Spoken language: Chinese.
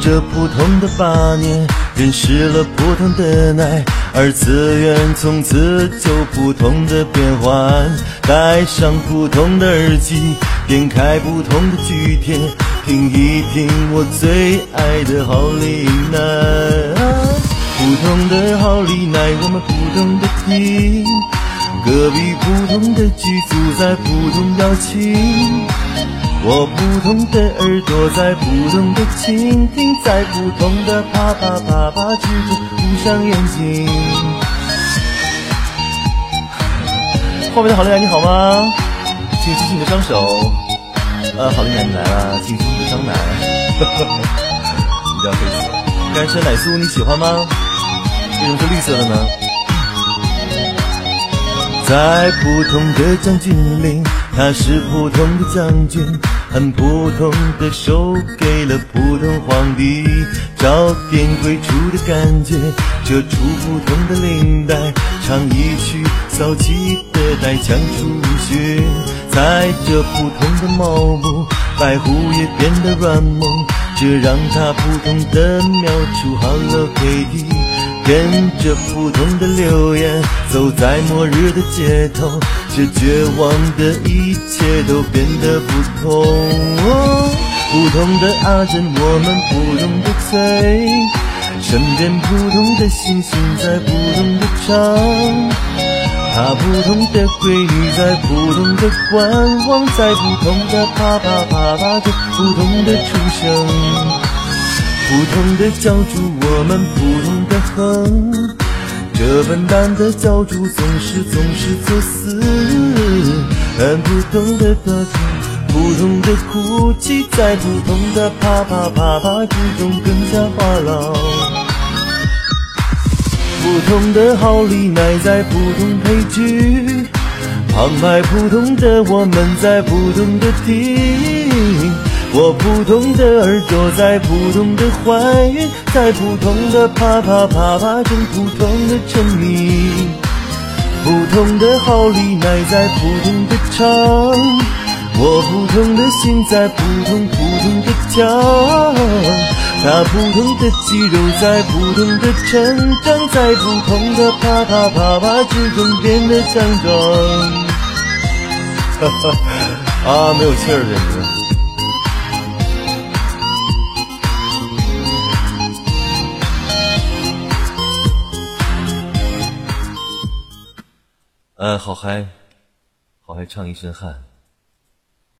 这普通的八年，认识了普通的爱，二次元从此就普通的变换。戴上普通的耳机，点开不同的剧帖，听一听我最爱的好利奈。普通的好利奈，我们普通的听，隔壁普通的剧组在普通邀请。我不同的耳朵在普通的倾听，在普通的啪啪啪啪之中闭上眼睛。后面的好丽奶你好吗？请举起你的双手。呃，好丽奶你来了，请举起你的双奶。你这样可以死。干车奶酥你喜欢吗？为什么是绿色的呢？在普通的将军岭，他是普通的将军。很普通的手给了普通皇帝，找点贵出的感觉，遮住普通的领带，唱一曲骚气的带枪出血，在这普通的茅屋，白狐也变得软萌，这让他普通的描出好了配地。跟着普通的流言，走在末日的街头，这绝望的一切都变得不同。普通的阿珍，我们普通的醉，身边普通的星星在普通的唱，她普通的闺女在普通的观望，在普通的啪啪啪啪中普通的出生。普通的教主，我们普通的哼。这笨蛋的教主总是总是作死。很普通的大厅，普通的哭泣，在普通的啪啪啪啪之中更加话痨。普通的好利奈在普通配剧，旁白普通的我们在普通的听。我普通的耳朵在普通的怀孕，在普通的啪啪啪啪中普通的沉迷，普通的好利奈在普通的唱，我普通的心在普通普通的跳，他普通的肌肉在普通的成长，在普通的啪啪啪啪之中变得强壮。哈哈，啊，没有气儿，简直。呃，好嗨，好嗨，唱一身汗。